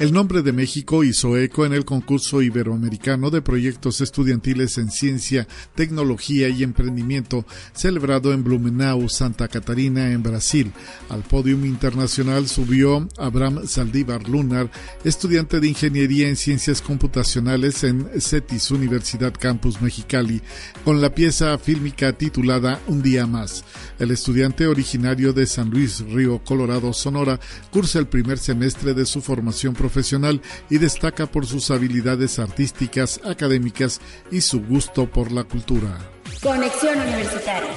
El nombre de México hizo eco en el concurso iberoamericano de proyectos estudiantiles en ciencia, tecnología y emprendimiento celebrado en Blumenau, Santa Catarina, en Brasil. Al podium internacional subió Abraham Saldívar Lunar, estudiante de Ingeniería en Ciencias Computacionales en CETIS Universidad Campus Mexicali, con la pieza fílmica titulada Un día más. El estudiante originario de San Luis Río Colorado, Sonora, cursa el primer semestre de su formación profesional y destaca por sus habilidades artísticas, académicas y su gusto por la cultura. Conexión Universitaria.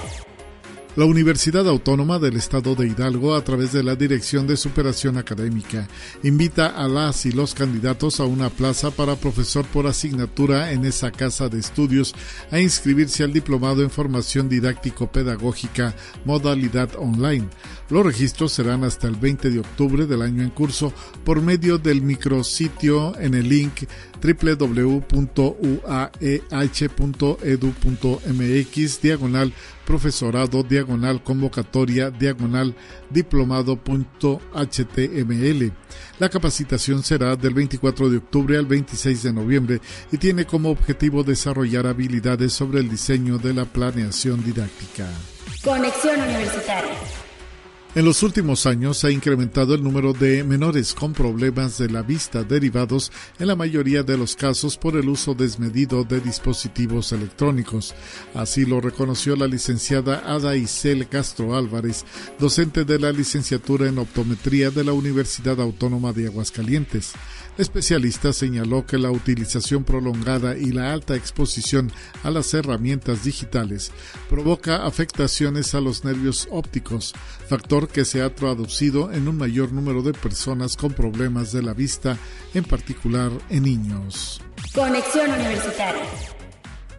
La Universidad Autónoma del Estado de Hidalgo, a través de la Dirección de Superación Académica, invita a las y los candidatos a una plaza para profesor por asignatura en esa casa de estudios a inscribirse al Diplomado en Formación Didáctico-Pedagógica, modalidad online. Los registros serán hasta el 20 de octubre del año en curso por medio del micrositio en el link www.uaeh.edu.mx diagonal profesorado diagonal convocatoria diagonal diplomado.html. La capacitación será del 24 de octubre al 26 de noviembre y tiene como objetivo desarrollar habilidades sobre el diseño de la planeación didáctica. Conexión Universitaria. En los últimos años se ha incrementado el número de menores con problemas de la vista derivados en la mayoría de los casos por el uso desmedido de dispositivos electrónicos. Así lo reconoció la licenciada Ada Isel Castro Álvarez, docente de la licenciatura en optometría de la Universidad Autónoma de Aguascalientes especialista señaló que la utilización prolongada y la alta exposición a las herramientas digitales provoca afectaciones a los nervios ópticos, factor que se ha traducido en un mayor número de personas con problemas de la vista, en particular en niños. Conexión Universitaria.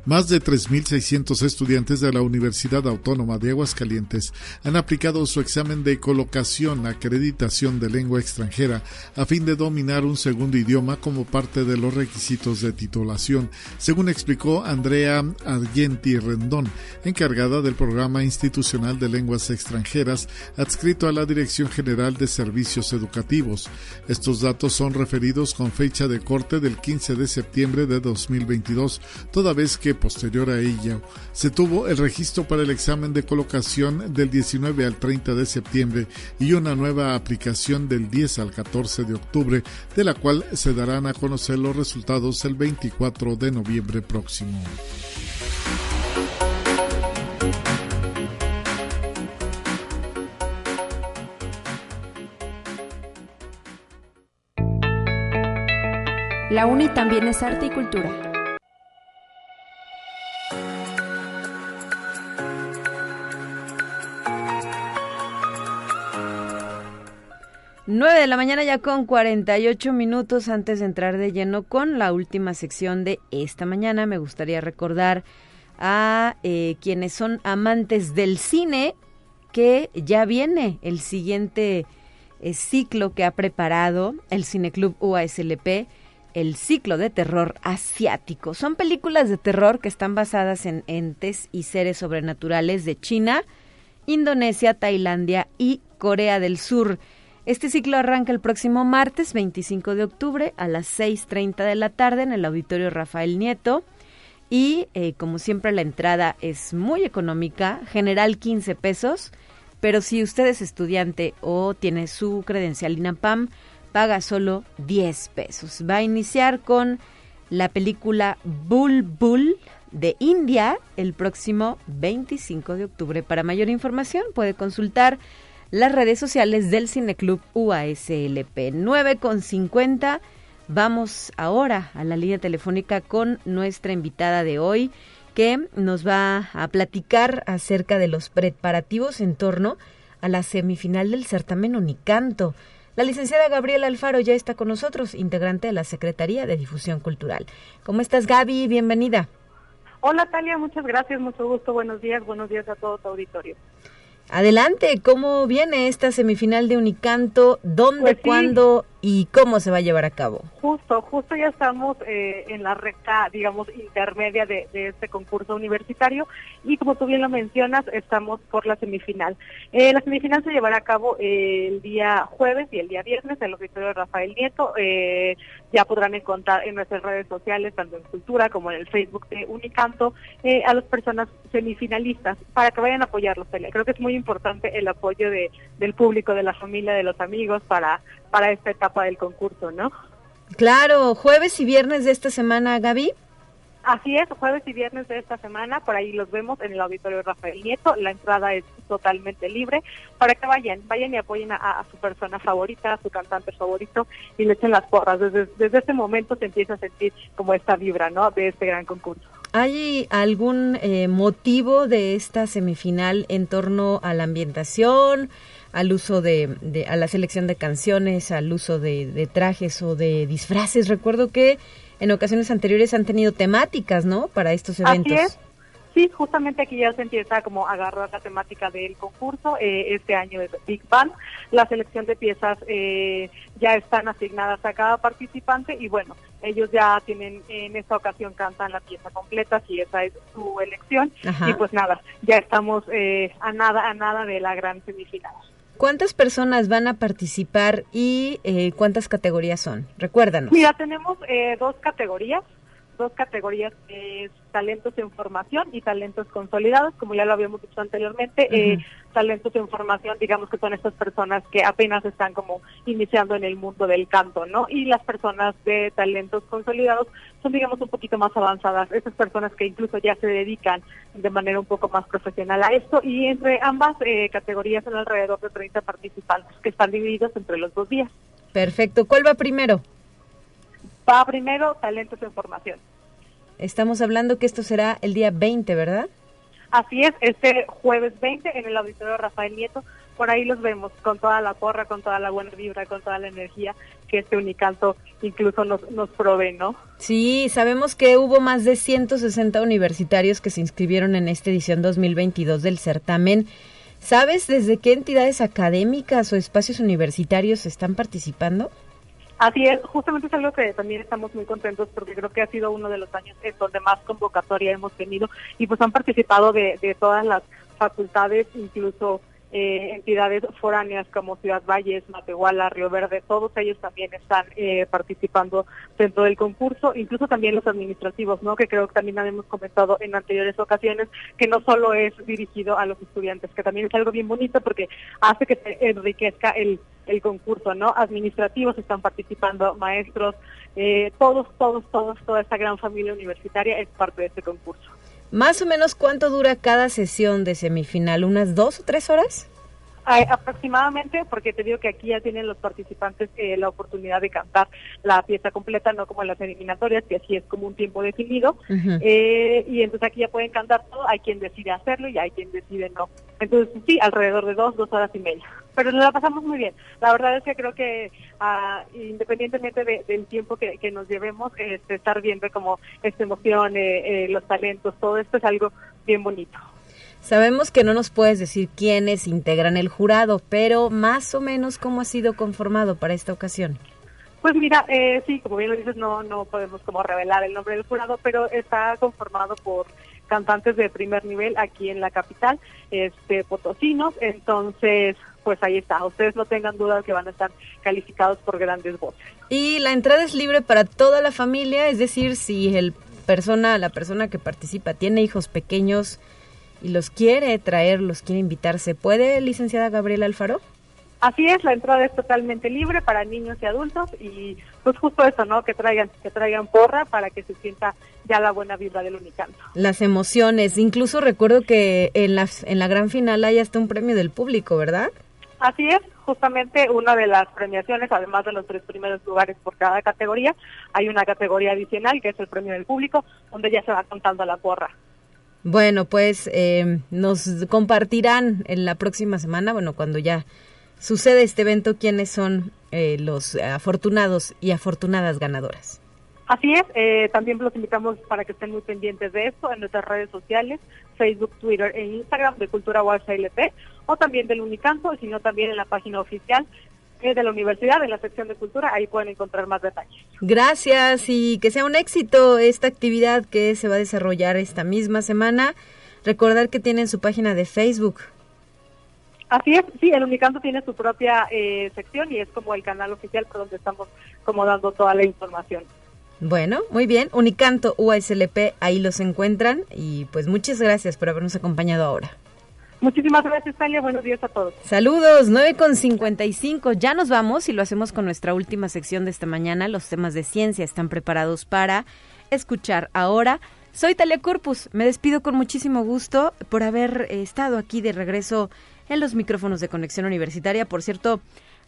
Más de 3.600 estudiantes de la Universidad Autónoma de Aguascalientes han aplicado su examen de colocación acreditación de lengua extranjera a fin de dominar un segundo idioma como parte de los requisitos de titulación, según explicó Andrea Argenti Rendón, encargada del Programa Institucional de Lenguas Extranjeras adscrito a la Dirección General de Servicios Educativos. Estos datos son referidos con fecha de corte del 15 de septiembre de 2022, toda vez que posterior a ella se tuvo el registro para el examen de colocación del 19 al 30 de septiembre y una nueva aplicación del 10 al 14 de octubre, de la cual se darán a conocer los resultados el 24 de noviembre próximo. La UNI también es arte y cultura. 9 de la mañana ya con 48 minutos antes de entrar de lleno con la última sección de esta mañana. Me gustaría recordar a eh, quienes son amantes del cine que ya viene el siguiente eh, ciclo que ha preparado el Cineclub UASLP, el ciclo de terror asiático. Son películas de terror que están basadas en entes y seres sobrenaturales de China, Indonesia, Tailandia y Corea del Sur. Este ciclo arranca el próximo martes 25 de octubre a las 6.30 de la tarde en el Auditorio Rafael Nieto. Y eh, como siempre la entrada es muy económica, general 15 pesos, pero si usted es estudiante o tiene su credencial INAPAM, paga solo 10 pesos. Va a iniciar con la película Bull Bull de India el próximo 25 de octubre. Para mayor información puede consultar las redes sociales del Cineclub UASLP. 9 con 50. Vamos ahora a la línea telefónica con nuestra invitada de hoy, que nos va a platicar acerca de los preparativos en torno a la semifinal del certamen Unicanto. La licenciada Gabriela Alfaro ya está con nosotros, integrante de la Secretaría de Difusión Cultural. ¿Cómo estás, Gaby? Bienvenida. Hola, Talia, muchas gracias, mucho gusto. Buenos días, buenos días a todo tu auditorio. Adelante, ¿cómo viene esta semifinal de Unicanto? ¿Dónde, pues cuándo y cómo se va a llevar a cabo? Justo, justo ya estamos eh, en la recta, digamos, intermedia de, este concurso universitario y como tú bien lo mencionas, estamos por la semifinal. Eh, la semifinal se llevará a cabo eh, el día jueves y el día viernes en el auditorio de Rafael Nieto. Ya podrán encontrar en nuestras redes sociales, tanto en Cultura como en el Facebook de Unicanto, a las personas semifinalistas para que vayan a apoyarlos. Creo que es muy importante el apoyo de, del público, de la familia, de los amigos para, para esta etapa del concurso, ¿no? Claro, jueves y viernes de esta semana, Gaby. Así es, jueves y viernes de esta semana, por ahí los vemos en el auditorio Rafael Nieto, la entrada es totalmente libre, para que vayan, vayan y apoyen a, su persona favorita, a su cantante favorito y le echen las porras. Desde, desde este momento se empieza a sentir como esta vibra, ¿no? De este gran concurso. ¿Hay algún eh, motivo de esta semifinal en torno a la ambientación, al uso de, a la selección de canciones, al uso de, trajes o de disfraces? Recuerdo que en ocasiones anteriores han tenido temáticas, ¿no? Para estos eventos. Sí, justamente aquí ya se empieza como a agarrar la temática del concurso. Eh, este año es Big Bang. La selección de piezas eh, ya están asignadas a cada participante y bueno, ellos ya tienen, en esta ocasión cantan la pieza completa, si esa es su elección. Y pues nada, ya estamos eh, a nada, a nada de la gran semifinal. ¿Cuántas personas van a participar y cuántas categorías son? Recuérdanos. Mira, tenemos dos categorías dos categorías, es talentos en formación y talentos consolidados, como ya lo habíamos dicho anteriormente. eh, talentos en formación, digamos que son estas personas que apenas están como iniciando en el mundo del canto, ¿no? Y las personas de talentos consolidados son, digamos, un poquito más avanzadas, esas personas que incluso ya se dedican de manera un poco más profesional a esto. Y entre ambas eh, categorías son alrededor de 30 participantes que están divididos entre los dos días. Perfecto. ¿Cuál va primero? Va primero talentos en formación. Estamos hablando que esto será el día 20, ¿verdad? Así es, este jueves 20 en el auditorio Rafael Nieto, por ahí los vemos con toda la porra, con toda la buena vibra, con toda la energía que este Unicanto incluso nos, nos provee, ¿no? Sí, sabemos que hubo más de 160 universitarios que se inscribieron en esta edición 2022 del certamen. ¿Sabes desde qué entidades académicas o espacios universitarios están participando? Así es, justamente es algo que también estamos muy contentos porque creo que ha sido uno de los años en donde más convocatoria hemos tenido y pues han participado de, de todas las facultades, incluso eh, entidades foráneas como Ciudad Valles, Matehuala, Río Verde, todos ellos también están eh, participando dentro del concurso, incluso también los administrativos, ¿no? Que creo que también habíamos comentado en anteriores ocasiones, que no solo es dirigido a los estudiantes, que también es algo bien bonito porque hace que se enriquezca el, el concurso, ¿no? Administrativos están participando, maestros, eh, todos, todos, todos, toda esta gran familia universitaria es parte de este concurso. Más o menos cuánto dura cada sesión de semifinal, unas dos o tres horas. Aproximadamente, porque te digo que aquí ya tienen los participantes eh, la oportunidad de cantar la pieza completa, no como en las eliminatorias, que así es como un tiempo definido. Eh, y entonces aquí ya pueden cantar todo, hay quien decide hacerlo y hay quien decide no. Entonces sí, alrededor de dos, dos horas y media. Pero nos la pasamos muy bien. La verdad es que creo que ah, independientemente de- del tiempo que, que nos llevemos, este, estar viendo como esta emoción, eh, los talentos, todo esto es algo bien bonito. Sabemos que no nos puedes decir quiénes integran el jurado, pero más o menos cómo ha sido conformado para esta ocasión. Pues mira, eh, sí, como bien lo dices, no, no podemos como revelar el nombre del jurado, pero está conformado por cantantes de primer nivel aquí en la capital, este, potosinos, entonces, pues ahí está, ustedes no tengan dudas que van a estar calificados por grandes voces. Y la entrada es libre para toda la familia, es decir, si el persona, la persona que participa tiene hijos pequeños y los quiere traer, los quiere invitar, ¿se puede, licenciada Gabriela Alfaro? Así es, la entrada es totalmente libre para niños y adultos y pues justo eso, ¿no? Que traigan, que traigan porra para que se sienta ya la buena vibra del Unicanto. Las emociones, incluso recuerdo que en la, en la gran final hay hasta un premio del público, ¿verdad? Así es, justamente una de las premiaciones, además de los tres primeros lugares por cada categoría, hay una categoría adicional que es el premio del público, donde ya se va contando la porra. Bueno, pues eh, nos compartirán en la próxima semana, bueno, cuando ya sucede este evento, quiénes son eh, los afortunados y afortunadas ganadoras. Así es, eh, también los invitamos para que estén muy pendientes de esto en nuestras redes sociales, Facebook, Twitter e Instagram de Cultura UASA LP, o también del Unicanto, sino también en la página oficial de la universidad, en la sección de cultura, ahí pueden encontrar más detalles. Gracias y que sea un éxito esta actividad que se va a desarrollar esta misma semana. Recordar que tienen su página de Facebook. Así es, sí, el Unicanto tiene su propia eh, sección y es como el canal oficial por donde estamos como dando toda la información. Bueno, muy bien. Unicanto UASLP, ahí los encuentran y pues muchas gracias por habernos acompañado ahora. Muchísimas gracias, Talia. Buenos días a todos. Saludos, 9 con 55. Ya nos vamos y lo hacemos con nuestra última sección de esta mañana. Los temas de ciencia están preparados para escuchar ahora. Soy Talia Corpus. Me despido con muchísimo gusto por haber estado aquí de regreso en los micrófonos de Conexión Universitaria. Por cierto,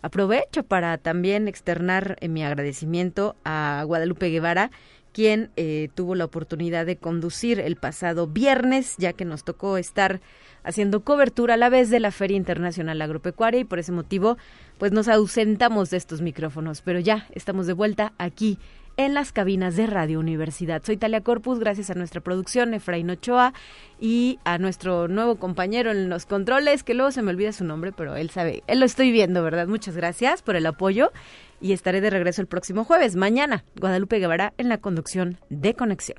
aprovecho para también externar eh, mi agradecimiento a Guadalupe Guevara, quien eh, tuvo la oportunidad de conducir el pasado viernes, ya que nos tocó estar haciendo cobertura a la vez de la Feria Internacional Agropecuaria y por ese motivo pues nos ausentamos de estos micrófonos, pero ya estamos de vuelta aquí en las cabinas de Radio Universidad. Soy Talia Corpus, gracias a nuestra producción Efraín Ochoa y a nuestro nuevo compañero en los controles, que luego se me olvida su nombre, pero él sabe, él lo estoy viendo, ¿verdad? Muchas gracias por el apoyo y estaré de regreso el próximo jueves, mañana, Guadalupe Guevara en la conducción de Conexión.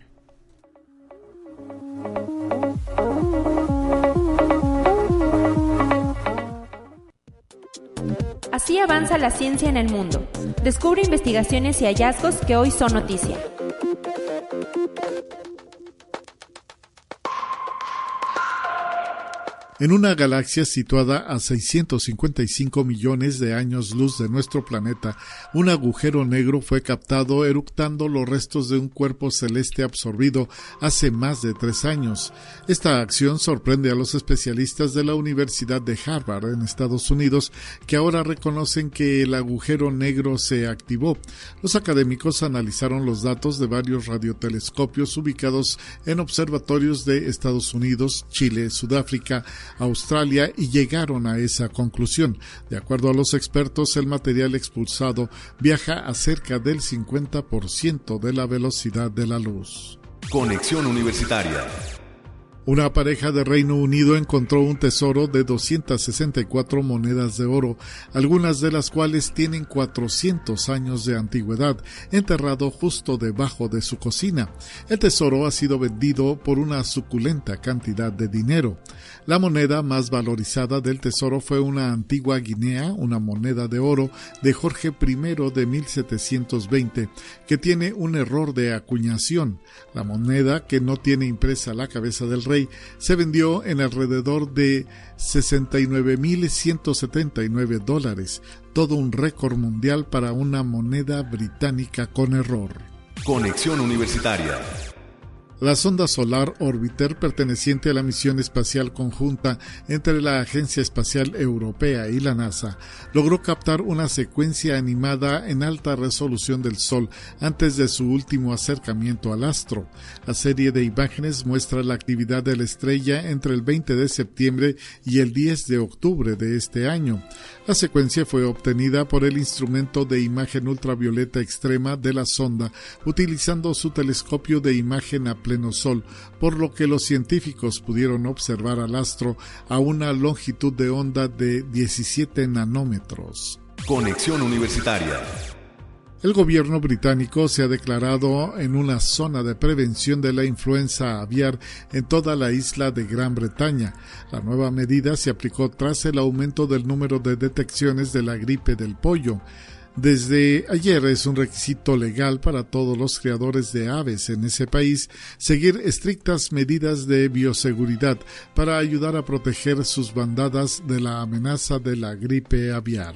Así avanza la ciencia en el mundo. Descubre investigaciones y hallazgos que hoy son noticia. En una galaxia situada a 655 millones de años luz de nuestro planeta, un agujero negro fue captado eructando los restos de un cuerpo celeste absorbido hace más de tres años. Esta acción sorprende a los especialistas de la Universidad de Harvard en Estados Unidos, que ahora reconocen que el agujero negro se activó. Los académicos analizaron los datos de varios radiotelescopios ubicados en observatorios de Estados Unidos, Chile, Sudáfrica, Australia y llegaron a esa conclusión. De acuerdo a los expertos, el material expulsado viaja a cerca del 50% de la velocidad de la luz. Conexión Universitaria. Una pareja de Reino Unido encontró un tesoro de 264 monedas de oro, algunas de las cuales tienen 400 años de antigüedad, enterrado justo debajo de su cocina. El tesoro ha sido vendido por una suculenta cantidad de dinero. La moneda más valorizada del tesoro fue una antigua Guinea, una moneda de oro de Jorge I de 1720, que tiene un error de acuñación. La moneda, que no tiene impresa la cabeza del rey, se vendió en alrededor de 69.179 dólares, todo un récord mundial para una moneda británica con error. Conexión Universitaria la sonda solar Orbiter, perteneciente a la misión espacial conjunta entre la Agencia Espacial Europea y la NASA, logró captar una secuencia animada en alta resolución del Sol antes de su último acercamiento al astro. La serie de imágenes muestra la actividad de la estrella entre el 20 de septiembre y el 10 de octubre de este año. La secuencia fue obtenida por el instrumento de imagen ultravioleta extrema de la sonda, utilizando su telescopio de imagen a pleno sol, por lo que los científicos pudieron observar al astro a una longitud de onda de 17 nanómetros. Conexión Universitaria el gobierno británico se ha declarado en una zona de prevención de la influenza aviar en toda la isla de Gran Bretaña. La nueva medida se aplicó tras el aumento del número de detecciones de la gripe del pollo. Desde ayer es un requisito legal para todos los criadores de aves en ese país seguir estrictas medidas de bioseguridad para ayudar a proteger sus bandadas de la amenaza de la gripe aviar.